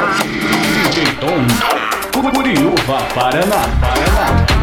DJ Tom, Curiúva, Paraná, Paraná.